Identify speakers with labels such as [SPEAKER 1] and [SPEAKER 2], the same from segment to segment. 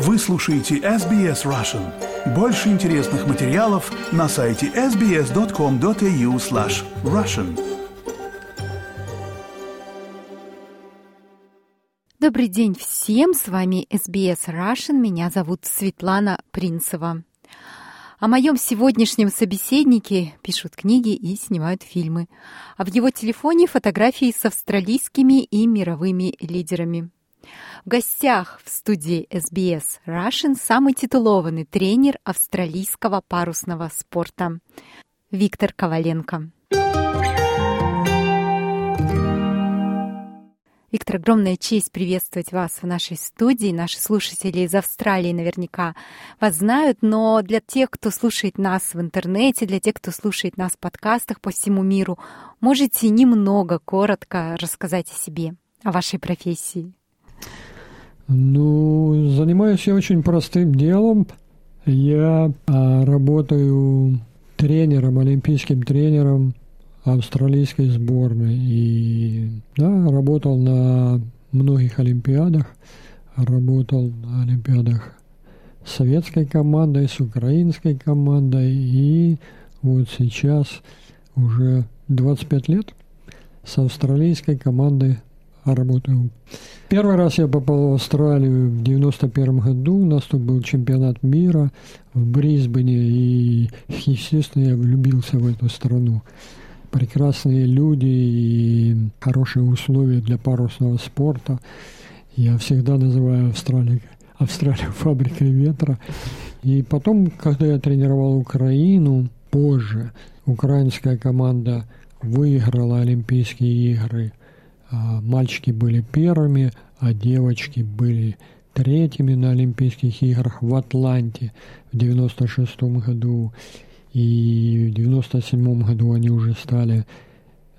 [SPEAKER 1] Вы слушаете SBS Russian. Больше интересных материалов на сайте sbs.com.au slash russian.
[SPEAKER 2] Добрый день всем, с вами SBS Russian, меня зовут Светлана Принцева. О моем сегодняшнем собеседнике пишут книги и снимают фильмы, а в его телефоне фотографии с австралийскими и мировыми лидерами. В гостях в студии SBS Russian самый титулованный тренер австралийского парусного спорта Виктор Коваленко. Виктор, огромная честь приветствовать вас в нашей студии. Наши слушатели из Австралии наверняка вас знают, но для тех, кто слушает нас в интернете, для тех, кто слушает нас в подкастах по всему миру, можете немного коротко рассказать о себе, о вашей профессии?
[SPEAKER 3] Ну, занимаюсь я очень простым делом. Я а, работаю тренером, олимпийским тренером австралийской сборной. И да, работал на многих олимпиадах, работал на олимпиадах с советской командой, с украинской командой. И вот сейчас уже 25 лет с австралийской командой работаю. Первый раз я попал в Австралию в 91 году. У нас тут был чемпионат мира в Брисбене. И, естественно, я влюбился в эту страну. Прекрасные люди и хорошие условия для парусного спорта. Я всегда называю Австралию, Австралию фабрикой ветра. И потом, когда я тренировал Украину, позже украинская команда выиграла Олимпийские игры – мальчики были первыми, а девочки были третьими на Олимпийских играх в Атланте в 96 году. И в 97 году они уже стали,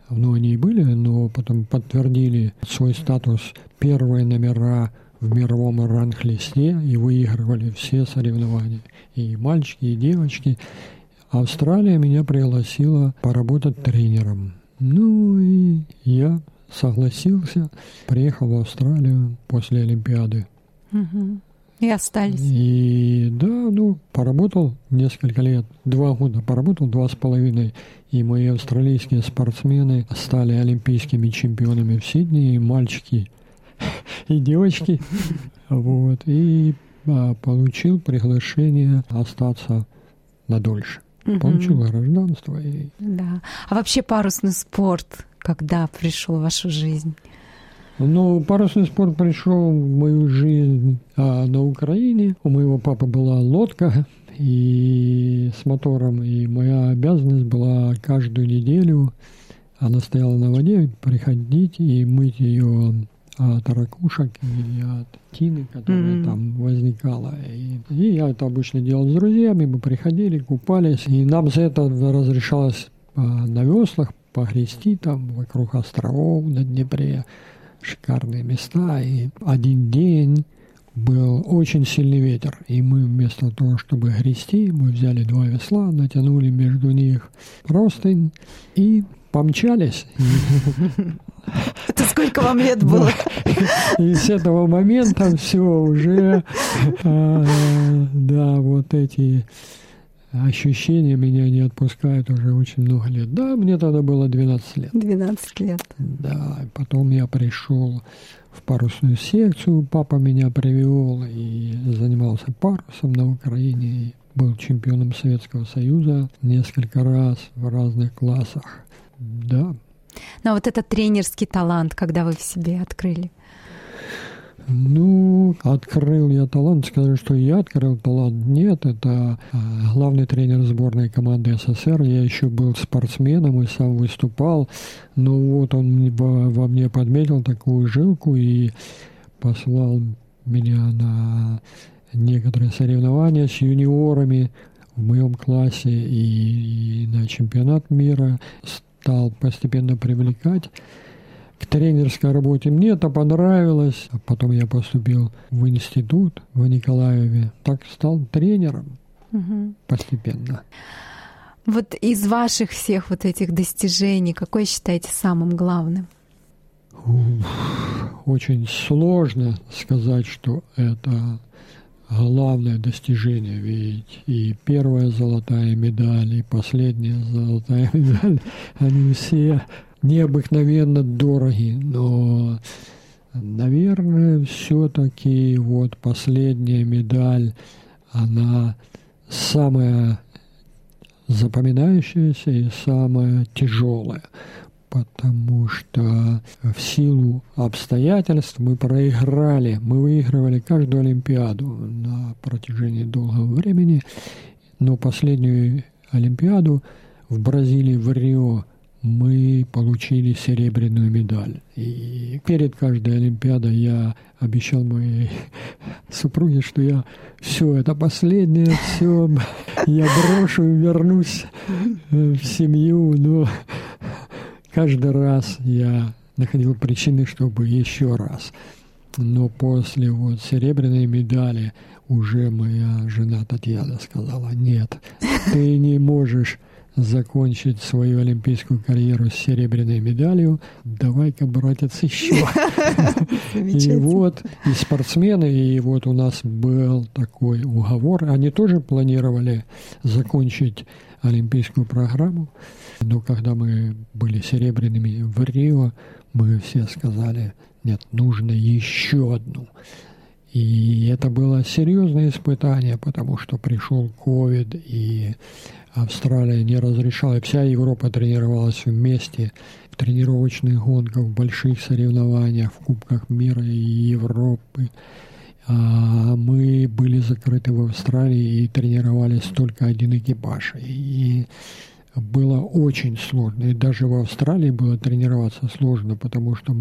[SPEAKER 3] ну, они и были, но потом подтвердили свой статус первые номера в мировом ранг-листе и выигрывали все соревнования. И мальчики, и девочки. Австралия меня пригласила поработать тренером. Ну и я согласился, приехал в Австралию после Олимпиады.
[SPEAKER 2] Угу. И остались.
[SPEAKER 3] И да, ну, поработал несколько лет, два года поработал, два с половиной. И мои австралийские спортсмены стали олимпийскими чемпионами в Сиднее, и мальчики и девочки. Вот. И а, получил приглашение остаться надольше. Получил гражданство. И...
[SPEAKER 2] Да. А вообще парусный спорт когда пришел в вашу жизнь?
[SPEAKER 3] Ну, парусный спорт пришел в мою жизнь а, на Украине. У моего папы была лодка и с мотором, и моя обязанность была каждую неделю, она стояла на воде, приходить и мыть ее от ракушек и от тины, которая mm-hmm. там возникала. И, и я это обычно делал с друзьями, мы приходили, купались, и нам за это разрешалось а, на веслах погрести там вокруг островов на Днепре. Шикарные места. И один день был очень сильный ветер. И мы вместо того, чтобы грести, мы взяли два весла, натянули между них простынь и помчались.
[SPEAKER 2] Это сколько вам лет было?
[SPEAKER 3] И с этого момента все уже, а, да, вот эти ощущения меня не отпускают уже очень много лет. Да, мне тогда было 12 лет.
[SPEAKER 2] 12 лет.
[SPEAKER 3] Да, потом я пришел в парусную секцию, папа меня привел и занимался парусом на Украине. Был чемпионом Советского Союза несколько раз в разных классах. Да.
[SPEAKER 2] Но вот этот тренерский талант, когда вы в себе открыли?
[SPEAKER 3] Ну, открыл я талант, сказать, что я открыл талант. Нет, это а, главный тренер сборной команды СССР. Я еще был спортсменом и сам выступал. Но вот он во мне подметил такую жилку и послал меня на некоторые соревнования с юниорами в моем классе и, и на чемпионат мира стал постепенно привлекать к тренерской работе. Мне это понравилось. А потом я поступил в институт в Николаеве. Так стал тренером угу. постепенно.
[SPEAKER 2] Вот из ваших всех вот этих достижений, какое считаете самым главным?
[SPEAKER 3] Очень сложно сказать, что это главное достижение, ведь и первая золотая медаль, и последняя золотая медаль, они все необыкновенно дороги, но, наверное, все-таки вот последняя медаль, она самая запоминающаяся и самая тяжелая потому что в силу обстоятельств мы проиграли. Мы выигрывали каждую Олимпиаду на протяжении долгого времени, но последнюю Олимпиаду в Бразилии, в Рио, мы получили серебряную медаль. И перед каждой Олимпиадой я обещал моей супруге, что я все, это последнее, все, я брошу и вернусь в семью, но Каждый раз я находил причины, чтобы еще раз. Но после вот серебряной медали уже моя жена Татьяна сказала, нет, ты не можешь закончить свою олимпийскую карьеру с серебряной медалью, давай-ка, братец, еще. И вот и спортсмены, и вот у нас был такой уговор, они тоже планировали закончить олимпийскую программу, но когда мы были серебряными в Рио, мы все сказали, нет, нужно еще одну. И это было серьезное испытание, потому что пришел ковид, и Австралия не разрешала, вся Европа тренировалась вместе в тренировочных гонках, в больших соревнованиях, в Кубках мира и Европы. А мы были закрыты в Австралии и тренировались только один экипаж. И было очень сложно. И даже в Австралии было тренироваться сложно, потому что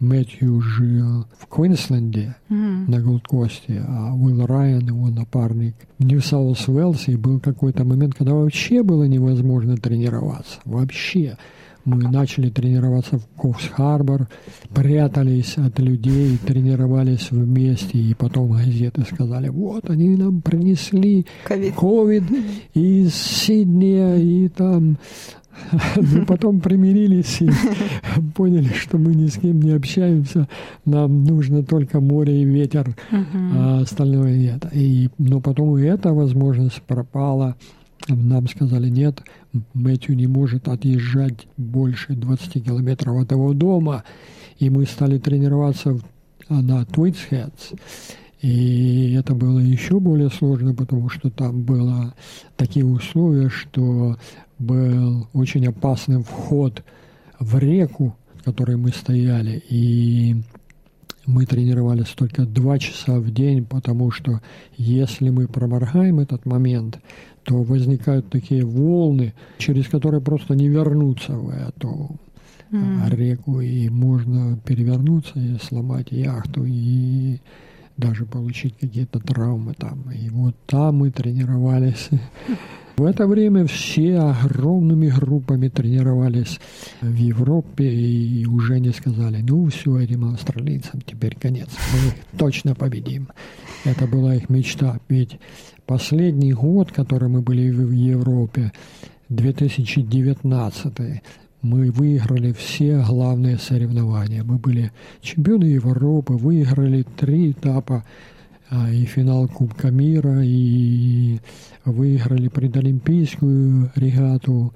[SPEAKER 3] Мэтью жил в Квинсленде mm-hmm. на Голдкосте, а Уилл Райан, его напарник, в Нью-Саус-Уэллсе. И был какой-то момент, когда вообще было невозможно тренироваться. Вообще мы начали тренироваться в Коффс-Харбор, прятались от людей, тренировались вместе, и потом газеты сказали, вот они нам принесли ковид из Сиднея, и там мы потом примирились и поняли, что мы ни с кем не общаемся, нам нужно только море и ветер, а остальное нет. И, но потом и эта возможность пропала. Нам сказали, нет, Мэтью не может отъезжать больше 20 километров от его дома. И мы стали тренироваться на Твитсхедс. И это было еще более сложно, потому что там было такие условия, что был очень опасный вход в реку, в которой мы стояли. И мы тренировались только два часа в день, потому что если мы проморгаем этот момент, то возникают такие волны, через которые просто не вернуться в эту mm. реку, и можно перевернуться и сломать яхту, и даже получить какие-то травмы там. И вот там мы тренировались. В это время все огромными группами тренировались в Европе и уже не сказали, ну все, этим австралийцам теперь конец, мы их точно победим. Это была их мечта, ведь Последний год, который мы были в Европе, 2019, мы выиграли все главные соревнования. Мы были чемпионы Европы, выиграли три этапа а, и финал Кубка мира, и выиграли предолимпийскую регату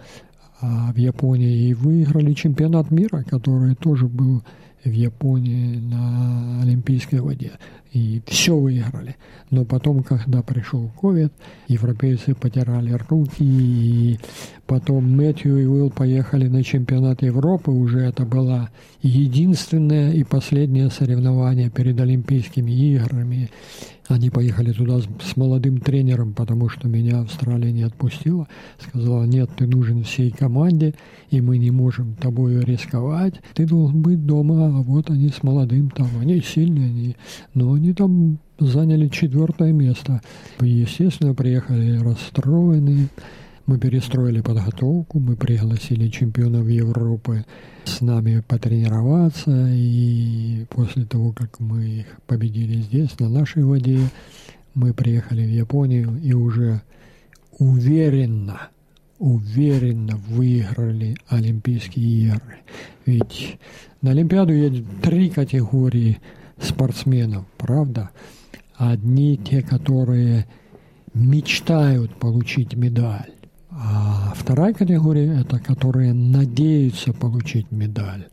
[SPEAKER 3] а, в Японии, и выиграли чемпионат мира, который тоже был в Японии на Олимпийской воде и все выиграли. Но потом, когда пришел ковид, европейцы потирали руки, и потом Мэтью и Уилл поехали на чемпионат Европы, уже это было единственное и последнее соревнование перед Олимпийскими играми. Они поехали туда с молодым тренером, потому что меня Австралия не отпустила. Сказала, нет, ты нужен всей команде, и мы не можем тобою рисковать. Ты должен быть дома, а вот они с молодым там. Они сильные, они, но они там заняли четвертое место. Естественно, приехали расстроенные. Мы перестроили подготовку, мы пригласили чемпионов Европы с нами потренироваться, и после того, как мы их победили здесь, на нашей воде, мы приехали в Японию и уже уверенно, уверенно выиграли Олимпийские игры. Ведь на Олимпиаду едут три категории спортсменов, правда? одни те, которые мечтают получить медаль. А вторая категория – это которые надеются получить медаль.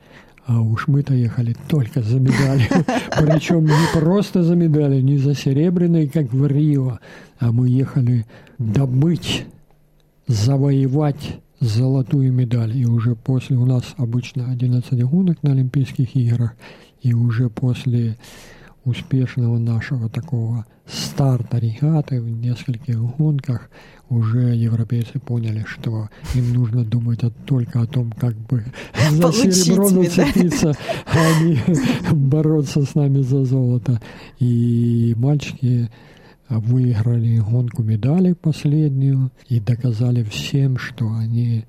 [SPEAKER 3] А уж мы-то ехали только за медалью. Причем не просто за медалью, не за серебряной, как в Рио, а мы ехали добыть, завоевать золотую медаль. И уже после у нас обычно 11 гонок на Олимпийских играх, и уже после успешного нашего такого старта регаты в нескольких гонках уже европейцы поняли, что им нужно думать только о том, как бы за Получить серебро зацепиться, а не бороться с нами за золото. И мальчики выиграли гонку медалей последнюю и доказали всем, что они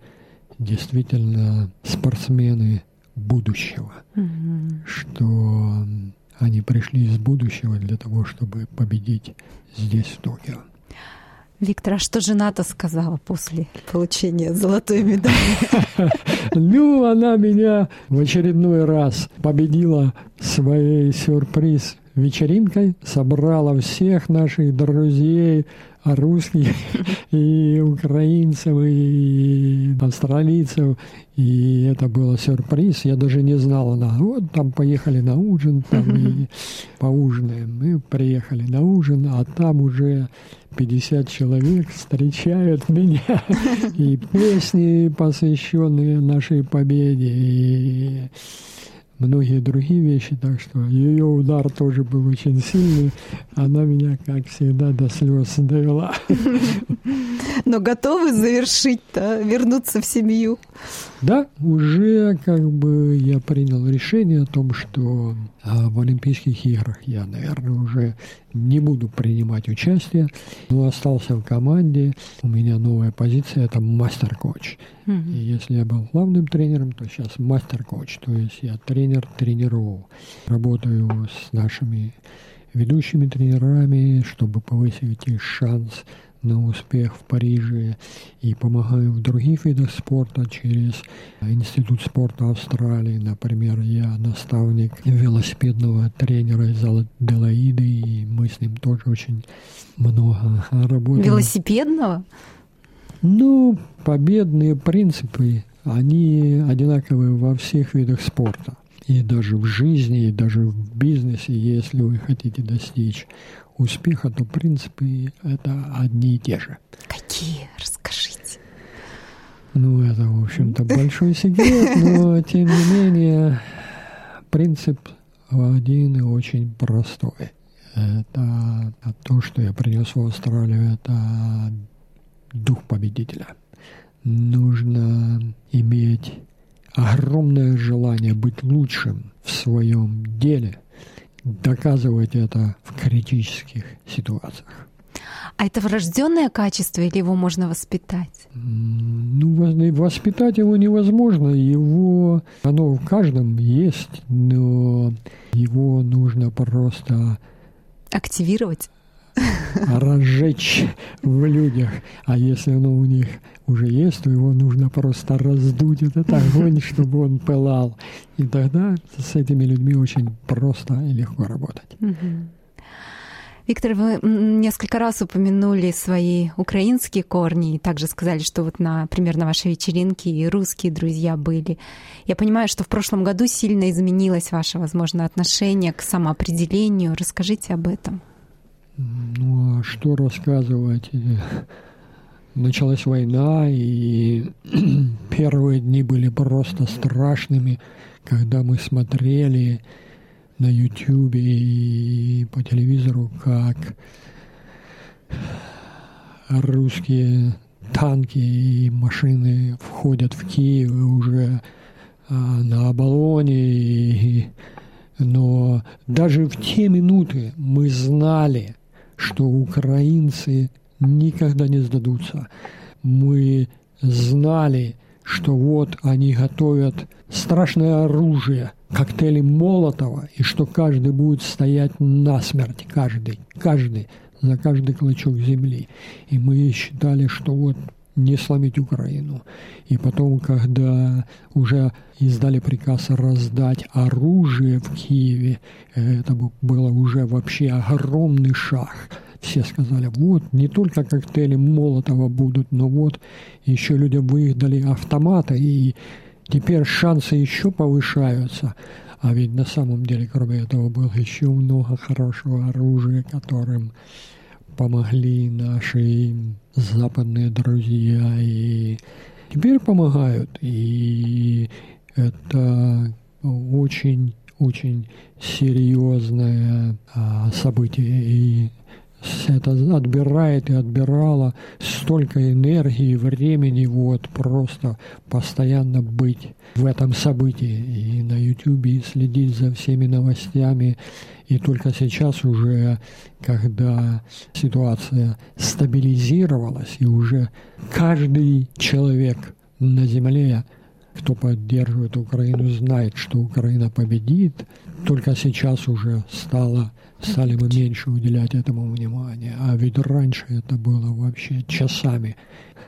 [SPEAKER 3] действительно спортсмены будущего, mm-hmm. что они пришли из будущего для того, чтобы победить здесь, в Токио.
[SPEAKER 2] Виктор, а что жена-то сказала после получения золотой медали?
[SPEAKER 3] Ну, она меня в очередной раз победила своей сюрприз вечеринкой, собрала всех наших друзей, русских и украинцев, и австралийцев. И это был сюрприз. Я даже не знал. Она, вот там поехали на ужин, там и поужинаем. Мы приехали на ужин, а там уже 50 человек встречают меня. И песни, посвященные нашей победе, и многие другие вещи, так что ее удар тоже был очень сильный. Она меня, как всегда, до слез довела.
[SPEAKER 2] Но готовы завершить-то, вернуться в семью?
[SPEAKER 3] Да, уже как бы я принял решение о том, что а, в Олимпийских играх я, наверное, уже не буду принимать участие, но остался в команде. У меня новая позиция – это мастер-коуч. Mm-hmm. И если я был главным тренером, то сейчас мастер-коуч, то есть я тренер тренеров. Работаю с нашими ведущими тренерами, чтобы повысить их шанс на успех в Париже и помогаю в других видах спорта через Институт спорта Австралии. Например, я наставник велосипедного тренера из Аделаиды, и мы с ним тоже очень много работаем.
[SPEAKER 2] Велосипедного?
[SPEAKER 3] Ну, победные принципы, они одинаковые во всех видах спорта. И даже в жизни, и даже в бизнесе, если вы хотите достичь успеха, то, в принципе, это одни и те же.
[SPEAKER 2] Какие? Расскажите.
[SPEAKER 3] Ну, это, в общем-то, большой секрет, но, тем не менее, принцип один и очень простой. Это то, что я принес в Австралию, это дух победителя. Нужно иметь огромное желание быть лучшим в своем деле – доказывать это в критических ситуациях.
[SPEAKER 2] А это врожденное качество или его можно воспитать?
[SPEAKER 3] Ну, воспитать его невозможно. Его, оно в каждом есть, но его нужно просто
[SPEAKER 2] активировать
[SPEAKER 3] разжечь в людях. А если оно у них уже есть, то его нужно просто раздуть этот огонь, чтобы он пылал. И тогда с этими людьми очень просто и легко работать.
[SPEAKER 2] Виктор, вы несколько раз упомянули свои украинские корни и также сказали, что вот, например, на вашей вечеринке и русские друзья были. Я понимаю, что в прошлом году сильно изменилось ваше, возможно, отношение к самоопределению. Расскажите об этом.
[SPEAKER 3] Ну, а что рассказывать? Началась война, и первые дни были просто страшными, когда мы смотрели на YouTube и по телевизору, как русские танки и машины входят в Киев уже а, на Оболоне. И, но даже в те минуты мы знали, что украинцы никогда не сдадутся. Мы знали, что вот они готовят страшное оружие, коктейли Молотова, и что каждый будет стоять насмерть, каждый, каждый, за каждый клочок земли. И мы считали, что вот не сломить Украину. И потом, когда уже издали приказ раздать оружие в Киеве, это было уже вообще огромный шаг. Все сказали, вот, не только коктейли Молотова будут, но вот еще людям выдали автоматы, и теперь шансы еще повышаются. А ведь на самом деле, кроме этого, было еще много хорошего оружия, которым помогли наши западные друзья и теперь помогают. И это очень очень серьезное а, событие. И это отбирает и отбирало столько энергии, времени, вот просто постоянно быть в этом событии и на YouTube и следить за всеми новостями. И только сейчас уже, когда ситуация стабилизировалась, и уже каждый человек на земле кто поддерживает Украину, знает, что Украина победит. Только сейчас уже стало, стали мы меньше уделять этому внимания. А ведь раньше это было вообще часами.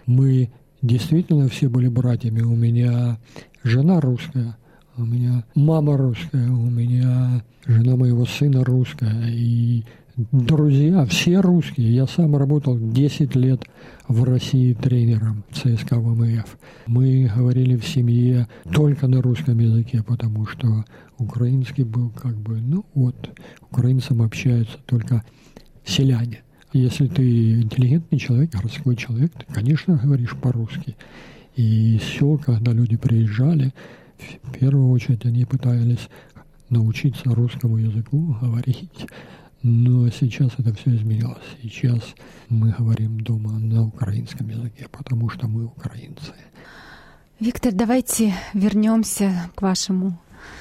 [SPEAKER 3] Мы действительно все были братьями. У меня жена русская, у меня мама русская, у меня жена моего сына русская. И друзья, все русские. Я сам работал 10 лет в России тренером ЦСКА ВМФ. Мы говорили в семье только на русском языке, потому что украинский был как бы, ну вот, украинцам общаются только селяне. Если ты интеллигентный человек, городской человек, ты, конечно, говоришь по-русски. И все, когда люди приезжали, в первую очередь они пытались научиться русскому языку говорить. Но сейчас это все изменилось. Сейчас мы говорим дома на украинском языке, потому что мы украинцы.
[SPEAKER 2] Виктор, давайте вернемся к вашему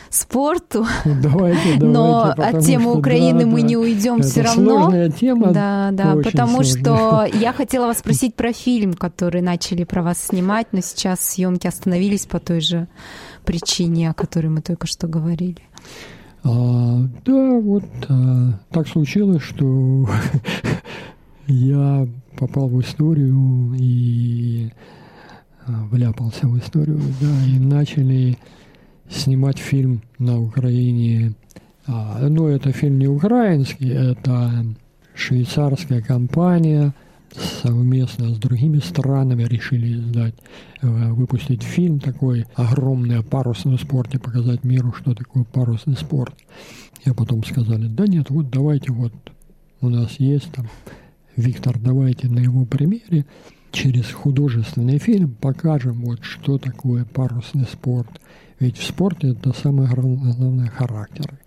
[SPEAKER 2] спорту.
[SPEAKER 3] Давайте, давайте.
[SPEAKER 2] Но от темы Украины да, мы да, не уйдем все равно.
[SPEAKER 3] Тема.
[SPEAKER 2] Да, да, потому сложная. что я хотела вас спросить про фильм, который начали про вас снимать, но сейчас съемки остановились по той же причине, о которой мы только что говорили.
[SPEAKER 3] А, да, вот а, так случилось, что я попал в историю и а, вляпался в историю, да, и начали снимать фильм на Украине. А, ну, это фильм не украинский, это швейцарская компания – совместно с другими странами решили издать, э, выпустить фильм такой огромный о парусном спорте, показать миру, что такое парусный спорт. И потом сказали, да нет, вот давайте вот у нас есть там Виктор, давайте на его примере через художественный фильм покажем, вот что такое парусный спорт. Ведь в спорте это самое главное характер.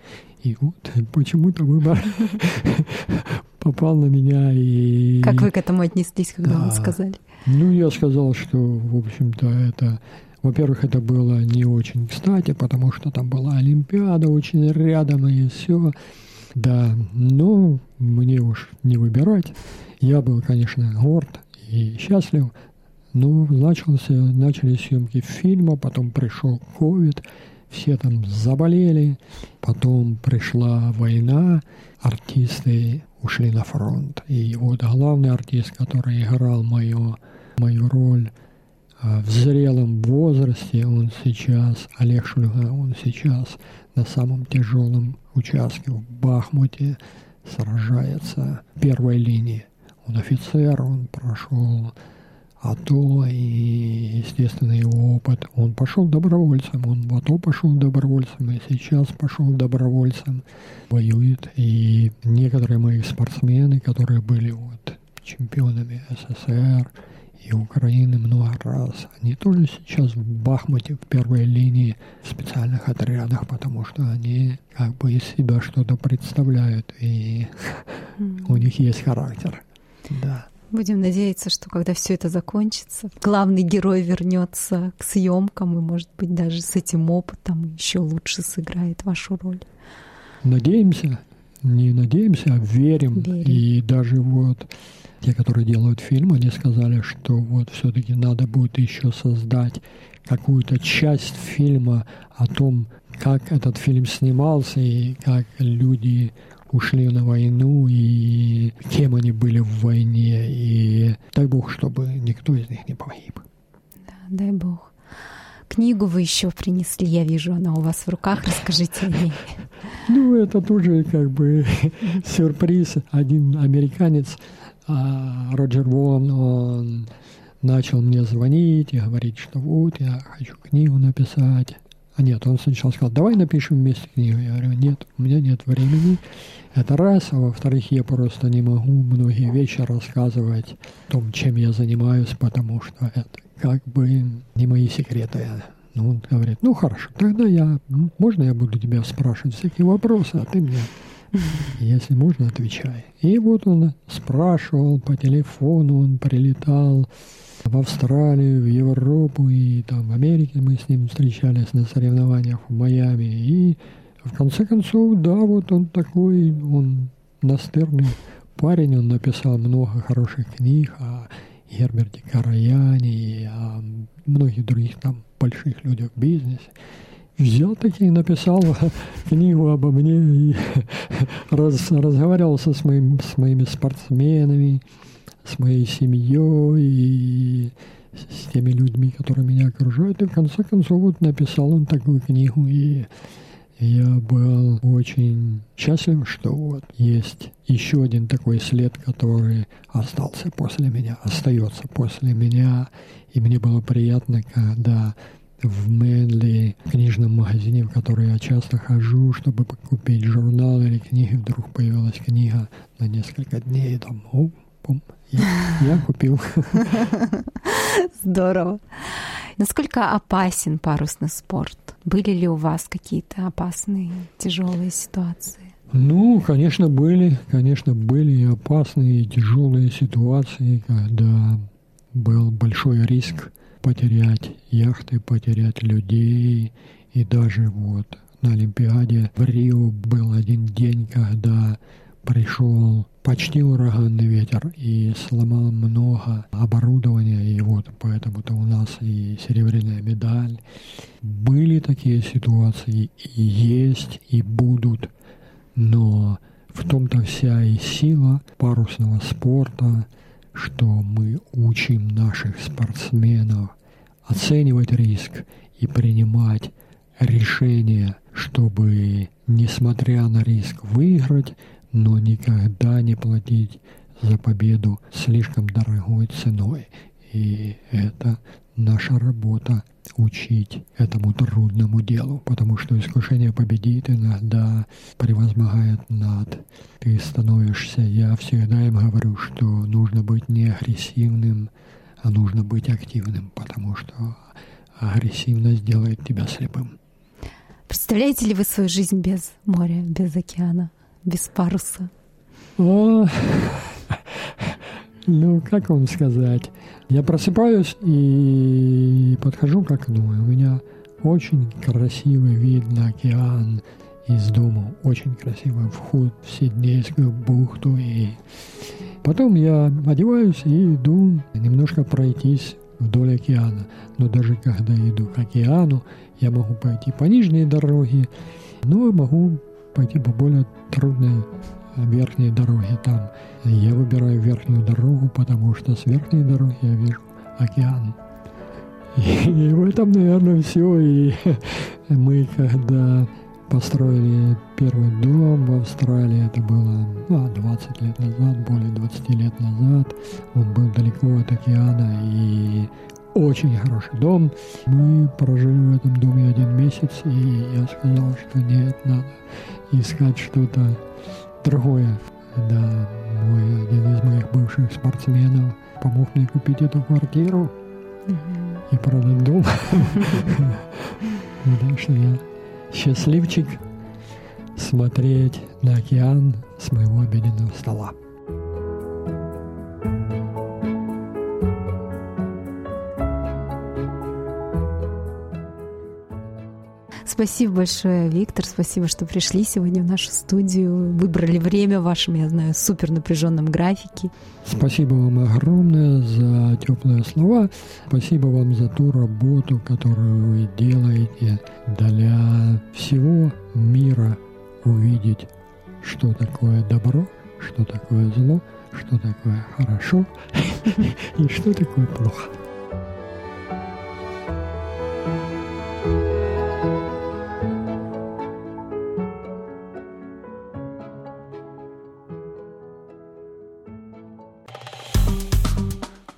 [SPEAKER 3] И вот почему-то выбор попал на меня. И...
[SPEAKER 2] Как вы к этому отнеслись, когда да. вам сказали?
[SPEAKER 3] Ну, я сказал, что, в общем-то, это... Во-первых, это было не очень кстати, потому что там была Олимпиада очень рядом, и все. Да, но мне уж не выбирать. Я был, конечно, горд и счастлив. Но начался, начали съемки фильма, потом пришел ковид, все там заболели, потом пришла война, артисты ушли на фронт. И вот главный артист, который играл мою, мою роль а, в зрелом возрасте, он сейчас, Олег Шульга, он сейчас на самом тяжелом участке в Бахмуте сражается в первой линии. Он офицер, он прошел АТО и, естественно, его опыт. Он пошел добровольцем, он в АТО пошел добровольцем, и сейчас пошел добровольцем, воюет. И некоторые мои спортсмены, которые были вот чемпионами СССР и Украины много раз, они тоже сейчас в Бахмуте, в первой линии в специальных отрядах, потому что они как бы из себя что-то представляют, и у них есть характер. Да.
[SPEAKER 2] Будем надеяться, что когда все это закончится, главный герой вернется к съемкам и, может быть, даже с этим опытом еще лучше сыграет вашу роль.
[SPEAKER 3] Надеемся, не надеемся, а верим. верим. И даже вот те, которые делают фильм, они сказали, что вот все-таки надо будет еще создать какую-то часть фильма о том, как этот фильм снимался и как люди ушли на войну и кем они были в войне. И дай бог, чтобы никто из них не погиб.
[SPEAKER 2] Да, дай бог. Книгу вы еще принесли, я вижу, она у вас в руках. Расскажите о ней.
[SPEAKER 3] Ну, это тоже как бы сюрприз. Один американец, а, Роджер Вон, он начал мне звонить и говорить, что вот, я хочу книгу написать. А нет, он сначала сказал, давай напишем вместе книгу. Я говорю, нет, у меня нет времени. Это раз, а во-вторых, я просто не могу многие вещи рассказывать о том, чем я занимаюсь, потому что это как бы не мои секреты. Ну, он говорит, ну хорошо, тогда я, можно я буду тебя спрашивать всякие вопросы, а ты мне, если можно, отвечай. И вот он спрашивал по телефону, он прилетал в Австралию, в Европу и там в Америке мы с ним встречались на соревнованиях в Майами. И в конце концов, да, вот он такой, он настырный парень, он написал много хороших книг о Герберте Караяне и о многих других там больших людях в бизнесе. Взял таки и написал книгу обо мне и раз, разговаривался с, моим, с моими спортсменами, с моей семьей и с теми людьми, которые меня окружают. И в конце концов вот написал он такую книгу. И я был очень счастлив, что вот есть еще один такой след, который остался после меня, остается после меня. И мне было приятно, когда в Мэнли, книжном магазине, в который я часто хожу, чтобы купить журнал или книги, вдруг появилась книга на несколько дней, и там, о, пум, я, я купил.
[SPEAKER 2] Здорово. Насколько опасен парусный спорт? Были ли у вас какие-то опасные, тяжелые ситуации?
[SPEAKER 3] Ну, конечно, были, конечно, были опасные и тяжелые ситуации, когда был большой риск потерять яхты, потерять людей. И даже вот на Олимпиаде в Рио был один день, когда пришел почти ураганный ветер и сломал много оборудования, и вот поэтому-то у нас и серебряная медаль. Были такие ситуации, и есть, и будут, но в том-то вся и сила парусного спорта, что мы учим наших спортсменов оценивать риск и принимать решения, чтобы, несмотря на риск, выиграть, но никогда не платить за победу слишком дорогой ценой. И это наша работа учить этому трудному делу, потому что искушение победит иногда превозмогает над. Ты становишься, я всегда им говорю, что нужно быть не агрессивным, а нужно быть активным, потому что агрессивность делает тебя слепым.
[SPEAKER 2] Представляете ли вы свою жизнь без моря, без океана? без паруса?
[SPEAKER 3] О, ну, как вам сказать? Я просыпаюсь и подхожу к окну, и у меня очень красивый вид на океан из дома, очень красивый вход в Сиднейскую бухту. И потом я одеваюсь и иду немножко пройтись вдоль океана. Но даже когда иду к океану, я могу пойти по нижней дороге, но могу пойти по более трудной верхней дороге там. Я выбираю верхнюю дорогу, потому что с верхней дороги я вижу океан. И в этом, наверное, все. И мы, когда построили первый дом в Австралии, это было ну, 20 лет назад, более 20 лет назад. Он был далеко от океана, и очень хороший дом. Мы прожили в этом доме один месяц, и я сказал, что нет, надо искать что-то другое. Да, мой один из моих бывших спортсменов помог мне купить эту квартиру и продать дом. Так что я счастливчик смотреть на океан с моего обеденного стола.
[SPEAKER 2] Спасибо большое, Виктор. Спасибо, что пришли сегодня в нашу студию. Выбрали время в вашем, я знаю, супер напряженном графике.
[SPEAKER 3] Спасибо вам огромное за теплые слова. Спасибо вам за ту работу, которую вы делаете для всего мира увидеть, что такое добро, что такое зло, что такое хорошо и что такое плохо.